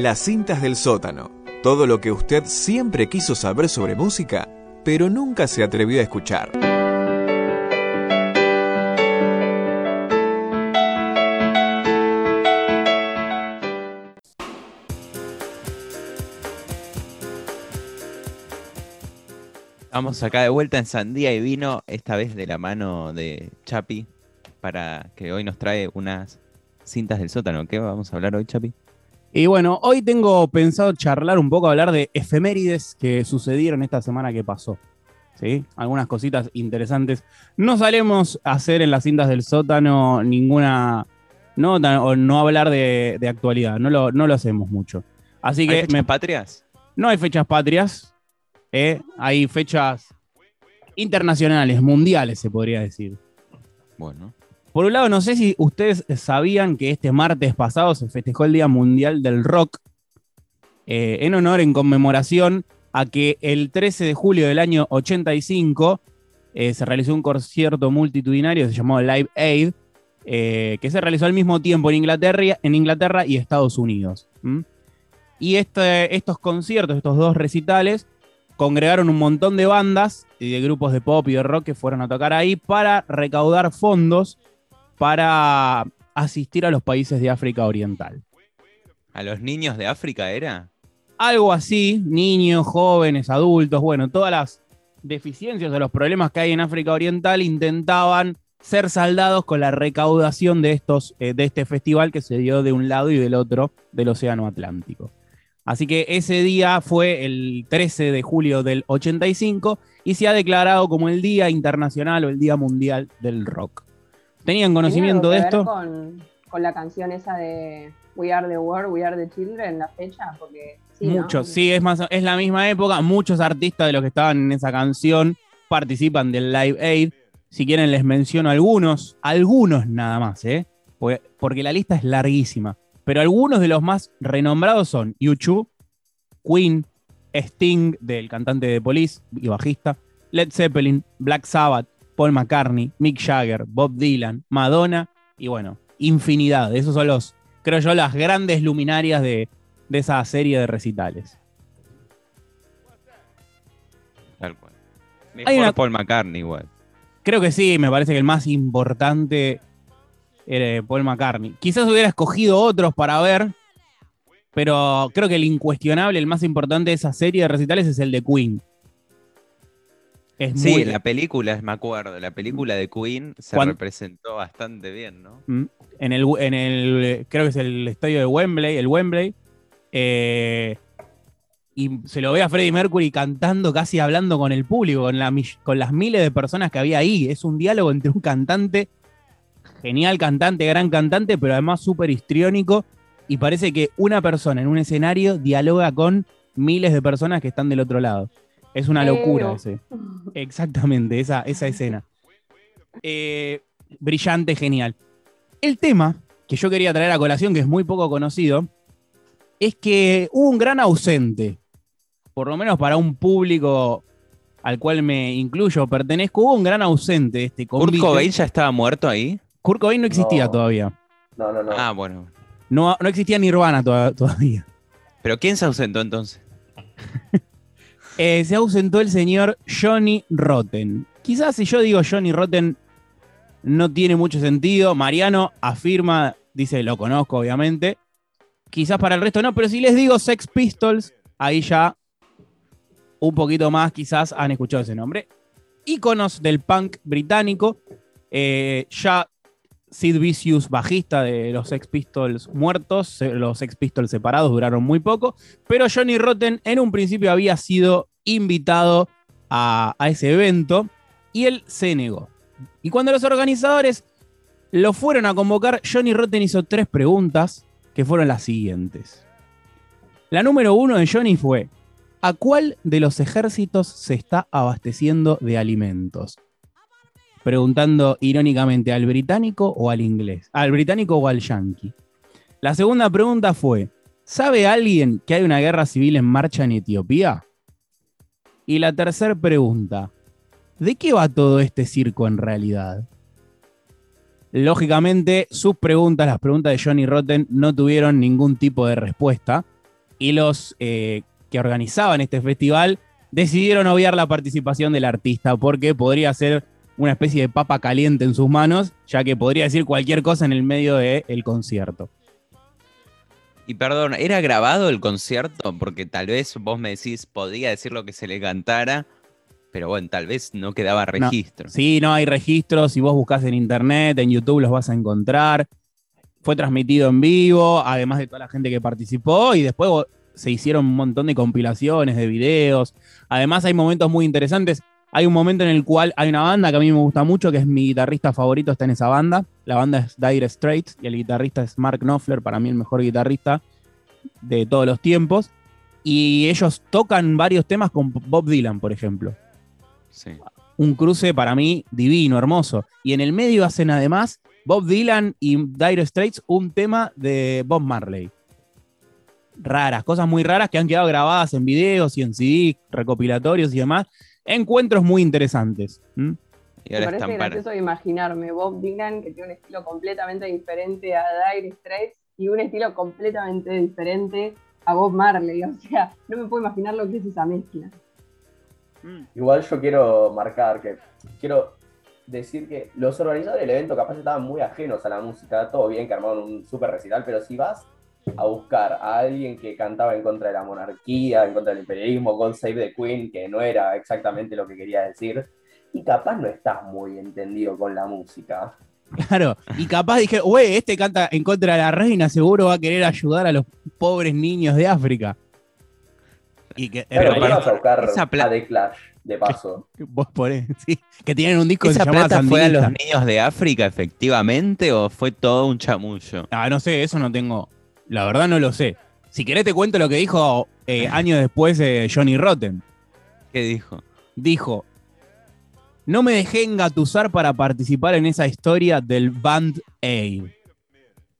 Las cintas del sótano. Todo lo que usted siempre quiso saber sobre música, pero nunca se atrevió a escuchar. Vamos acá de vuelta en Sandía y Vino, esta vez de la mano de Chapi, para que hoy nos trae unas cintas del sótano. ¿Qué vamos a hablar hoy, Chapi? Y bueno, hoy tengo pensado charlar un poco, hablar de efemérides que sucedieron esta semana que pasó. ¿Sí? Algunas cositas interesantes. No salemos a hacer en las cintas del sótano ninguna nota o no hablar de, de actualidad. No lo, no lo hacemos mucho. Así ¿Hay que fechas me- patrias? no hay fechas patrias. ¿eh? Hay fechas internacionales, mundiales, se podría decir. Bueno. Por un lado, no sé si ustedes sabían que este martes pasado se festejó el Día Mundial del Rock eh, en honor, en conmemoración a que el 13 de julio del año 85 eh, se realizó un concierto multitudinario, se llamó Live Aid, eh, que se realizó al mismo tiempo en Inglaterra, en Inglaterra y Estados Unidos. Y este- estos conciertos, estos dos recitales, congregaron un montón de bandas y de grupos de pop y de rock que fueron a tocar ahí para recaudar fondos para asistir a los países de África Oriental. ¿A los niños de África era? Algo así, niños, jóvenes, adultos, bueno, todas las deficiencias o los problemas que hay en África Oriental intentaban ser saldados con la recaudación de, estos, eh, de este festival que se dio de un lado y del otro del Océano Atlántico. Así que ese día fue el 13 de julio del 85 y se ha declarado como el Día Internacional o el Día Mundial del Rock. ¿Tenían conocimiento de ¿Tiene algo esto? Con, con la canción esa de We Are the World, We Are the Children, la fecha, porque sí, ¿no? Muchos, sí, es, más, es la misma época. Muchos artistas de los que estaban en esa canción participan del Live Aid. Si quieren, les menciono algunos, algunos nada más, ¿eh? Porque, porque la lista es larguísima. Pero algunos de los más renombrados son U2, Queen, Sting, del cantante de Police y bajista, Led Zeppelin, Black Sabbath, Paul McCartney, Mick Jagger, Bob Dylan, Madonna y bueno, infinidad. Esos son los, creo yo, las grandes luminarias de, de esa serie de recitales. Tal cual. Hay Mejor una- Paul McCartney igual. Creo que sí, me parece que el más importante era Paul McCartney. Quizás hubiera escogido otros para ver, pero creo que el incuestionable, el más importante de esa serie de recitales es el de Queen. Es Sí, la película, me acuerdo, la película de Queen se representó bastante bien, ¿no? Mm, en el, en el, creo que es el estadio de Wembley, el Wembley, eh, y se lo ve a Freddie Mercury cantando, casi hablando con el público, con, la con las miles de personas que había ahí. Es un diálogo entre un cantante, genial cantante, gran cantante, pero además súper histriónico, y parece que una persona en un escenario dialoga con miles de personas que están del otro lado. Es una locura ese. Exactamente, esa, esa escena. Eh, brillante, genial. El tema que yo quería traer a colación, que es muy poco conocido, es que hubo un gran ausente, por lo menos para un público al cual me incluyo, pertenezco, hubo un gran ausente de este ¿Kurt convite. Cobain ya estaba muerto ahí? Kurt Cobain no existía No. todavía. No, no, no. Ah, bueno. No, no existía Nirvana toda- todavía. ¿Pero quién se ausentó entonces? Eh, se ausentó el señor Johnny Rotten. Quizás si yo digo Johnny Rotten no tiene mucho sentido. Mariano afirma, dice, lo conozco obviamente. Quizás para el resto no, pero si les digo Sex Pistols, ahí ya un poquito más quizás han escuchado ese nombre. Íconos del punk británico. Eh, ya Sid Vicious, bajista de los Sex Pistols muertos, los Sex Pistols separados duraron muy poco, pero Johnny Rotten en un principio había sido invitado a, ese evento y él se negó. Y cuando los organizadores lo fueron a convocar, Johnny Rotten hizo tres preguntas que fueron las siguientes. La número uno de Johnny fue, ¿a cuál de los ejércitos se está abasteciendo de alimentos? Preguntando irónicamente al británico o al inglés, al británico o al yankee. La segunda pregunta fue, ¿sabe alguien que hay una guerra civil en marcha en Etiopía? Y la tercera pregunta, ¿de qué va todo este circo en realidad? Lógicamente, sus preguntas, las preguntas de Johnny Rotten, no tuvieron ningún tipo de respuesta. y los eh, que organizaban este festival decidieron obviar la participación del artista porque podría ser una especie de papa caliente en sus manos, ya que podría decir cualquier cosa en el medio del concierto. Y perdón, ¿era grabado el concierto? Porque tal vez vos me decís, podía decir lo que se le cantara, pero bueno, tal vez no quedaba registro. Sí, no hay registros. Si vos buscas en internet, en YouTube los vas a encontrar. Fue transmitido en vivo, además de toda la gente que participó, y después se hicieron un montón de compilaciones, de videos. Además, hay momentos muy interesantes. Hay un momento en el cual hay una banda que a mí me gusta mucho, que es mi guitarrista favorito, está en esa banda. La banda es Dire Straits y el guitarrista es Mark Knopfler, para mí el mejor guitarrista de todos los tiempos. Y ellos tocan varios temas con Bob Dylan, por ejemplo. Sí. Un cruce para mí divino, hermoso. Y en el medio hacen además Bob Dylan y Dire Straits un tema de Bob Marley. Raras, cosas muy raras que han quedado grabadas en videos y en CD, recopilatorios y demás encuentros muy interesantes. Me parece gracioso imaginarme Bob Dylan, que tiene un estilo completamente diferente a Dire Straits y un estilo completamente diferente a Bob Marley. O sea, no me puedo imaginar lo que es esa mezcla. Mm. Igual yo quiero marcar que quiero decir que los organizadores del evento capaz estaban muy ajenos a la música, todo bien que armaron un super recital, pero si vas a buscar a alguien que cantaba en contra de la monarquía, en contra del imperialismo, con Save the Queen, que no era exactamente lo que quería decir, y capaz no estás muy entendido con la música. Claro, y capaz dije, güey, este canta en contra de la reina, seguro va a querer ayudar a los pobres niños de África. Y que, pero vas a buscar a The Clash, de paso. Vos sí, que tienen un disco ¿Esa que se plata fue a los niños de África, efectivamente, o fue todo un chamullo? Ah, no sé, eso no tengo la verdad no lo sé. Si querés te cuento lo que dijo eh, años después eh, Johnny Rotten. ¿Qué dijo? Dijo, no me dejé engatusar para participar en esa historia del Band Aid.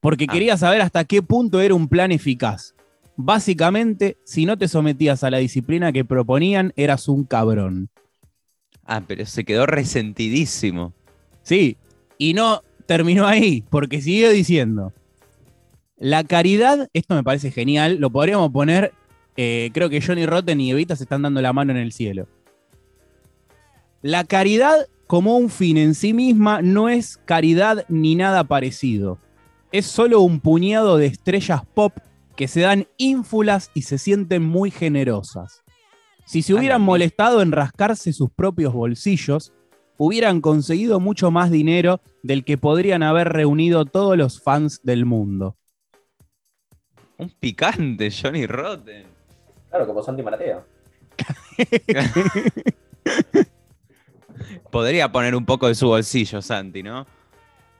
Porque ah. quería saber hasta qué punto era un plan eficaz. Básicamente, si no te sometías a la disciplina que proponían, eras un cabrón. Ah, pero se quedó resentidísimo. Sí, y no terminó ahí, porque siguió diciendo, la caridad, esto me parece genial, lo podríamos poner, eh, creo que Johnny Rotten y Evita se están dando la mano en el cielo. La caridad como un fin en sí misma no es caridad ni nada parecido. Es solo un puñado de estrellas pop que se dan ínfulas y se sienten muy generosas. Si se hubieran molestado en rascarse sus propios bolsillos, hubieran conseguido mucho más dinero del que podrían haber reunido todos los fans del mundo. Un picante, Johnny Rotten. Claro, como Santi Maratea. Podría poner un poco de su bolsillo, Santi, ¿no?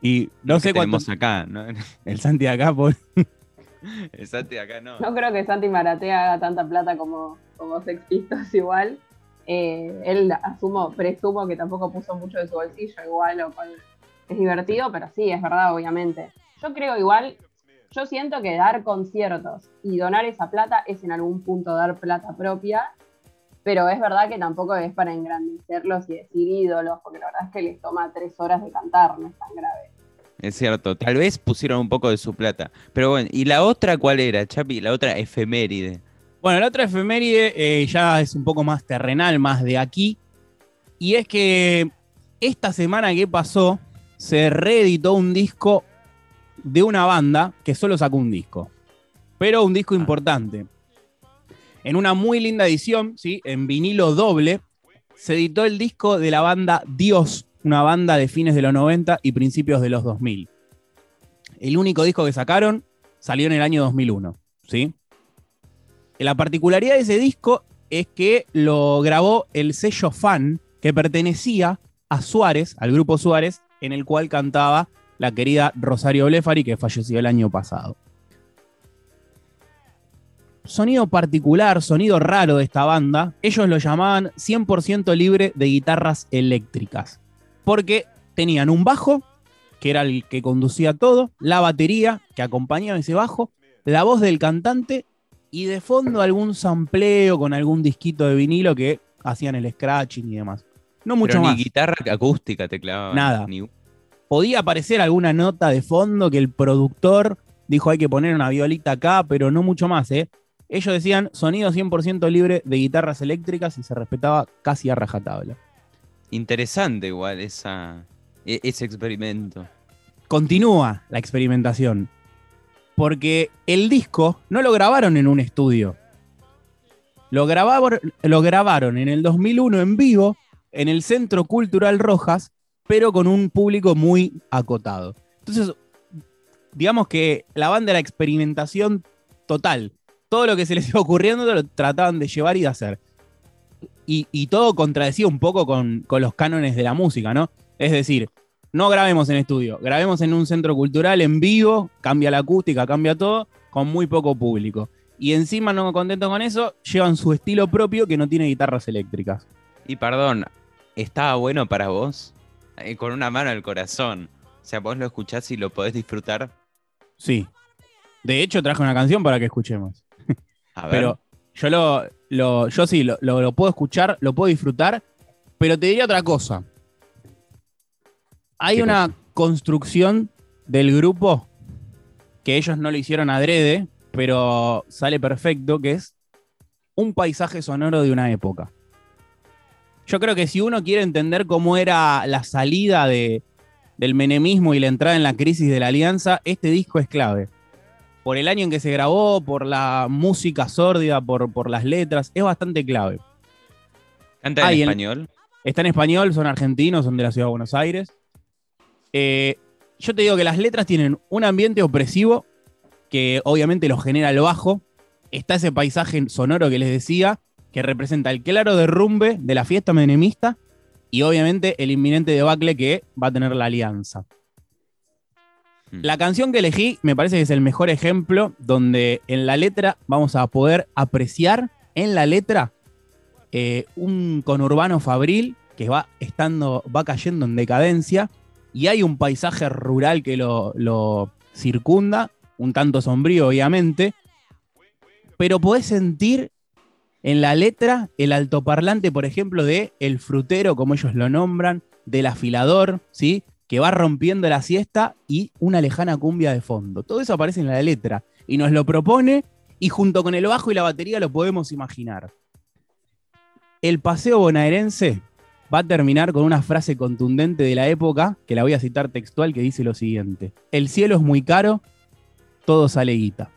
Y no sé cuánto. acá, ¿no? El Santi acá, por. El Santi acá no. No creo que Santi Maratea haga tanta plata como, como Sex Pistols igual. Eh, él asumo, presumo que tampoco puso mucho de su bolsillo igual, lo cual es divertido, pero sí, es verdad, obviamente. Yo creo igual yo siento que dar conciertos y donar esa plata es en algún punto dar plata propia, pero es verdad que tampoco es para engrandecerlos y decir ídolos, porque la verdad es que les toma tres horas de cantar, no es tan grave. Es cierto, tal vez pusieron un poco de su plata. Pero bueno, ¿y la otra cuál era, Chapi? La otra efeméride. Bueno, la otra efeméride eh, ya es un poco más terrenal, más de aquí. Y es que esta semana que pasó, se reeditó un disco de una banda que solo sacó un disco, pero un disco ah. importante. En una muy linda edición, ¿sí? en vinilo doble, se editó el disco de la banda Dios, una banda de fines de los 90 y principios de los 2000. El único disco que sacaron salió en el año 2001. ¿sí? La particularidad de ese disco es que lo grabó el sello fan que pertenecía a Suárez, al grupo Suárez, en el cual cantaba la querida Rosario Blefari, que falleció el año pasado. Sonido particular, sonido raro de esta banda, ellos lo llamaban 100% libre de guitarras eléctricas, porque tenían un bajo, que era el que conducía todo, la batería, que acompañaba ese bajo, la voz del cantante y de fondo algún sampleo con algún disquito de vinilo que hacían el scratching y demás. No mucho más. Ni guitarra acústica te clavaban. Nada podía aparecer alguna nota de fondo que el productor dijo hay que poner una violita acá, pero no mucho más, ¿eh? Ellos decían sonido 100% libre de guitarras eléctricas y se respetaba casi a rajatabla. Interesante igual esa, e- ese experimento. Continúa la experimentación. Porque el disco no lo grabaron en un estudio. Lo grabaron, lo grabaron en el 2001 en vivo en el Centro Cultural Rojas, pero con un público muy acotado. Entonces, digamos que la banda era experimentación total. Todo lo que se les iba ocurriendo lo trataban de llevar y de hacer. Y, todo contradecía un poco con, con los cánones de la música, ¿no? Es decir, no grabemos en estudio, grabemos en un centro cultural en vivo, cambia la acústica, cambia todo, con muy poco público. Y encima, no contentos con eso, llevan su estilo propio que no tiene guitarras eléctricas. Y perdón, ¿estaba bueno para vos? Eh, con una mano al corazón. O sea, vos lo escuchás y lo podés disfrutar. Sí. De hecho, traje una canción para que escuchemos. A ver. Pero yo lo, lo- yo sí, lo, lo- lo puedo escuchar, lo puedo disfrutar, pero te diría otra cosa. Hay ¿Qué una construcción del grupo que ellos no lo hicieron adrede, pero sale perfecto, que es un paisaje sonoro de una época. Yo creo que si uno quiere entender cómo era la salida de- del menemismo y la entrada en la crisis de la alianza, este disco es clave por el año en que se grabó, por la música sórdida, por, por las letras, es bastante clave. ¿Canta en Ah, español? Está en español, son argentinos, son de la ciudad de Buenos Aires. Eh, yo te digo que las letras tienen un ambiente opresivo que obviamente lo genera el bajo. Está ese paisaje sonoro que les decía, que representa el claro derrumbe de la fiesta menemista y obviamente el inminente debacle que va a tener la alianza. Mm. La canción que elegí me parece que es el mejor ejemplo donde en la letra vamos a poder apreciar en la letra eh, un conurbano fabril que va estando, va cayendo en decadencia y hay un paisaje rural que lo, lo circunda, un tanto sombrío obviamente, pero podés sentir en la letra el altoparlante, por ejemplo, de El Frutero, como ellos lo nombran, del afilador, ¿sí? que va rompiendo la siesta y una lejana cumbia de fondo. Todo eso aparece en la letra y nos lo propone y junto con el bajo y la batería lo podemos imaginar. El paseo bonaerense va a terminar con una frase contundente de la época, que la voy a citar textual, que dice lo siguiente. El cielo es muy caro, todo sale guita.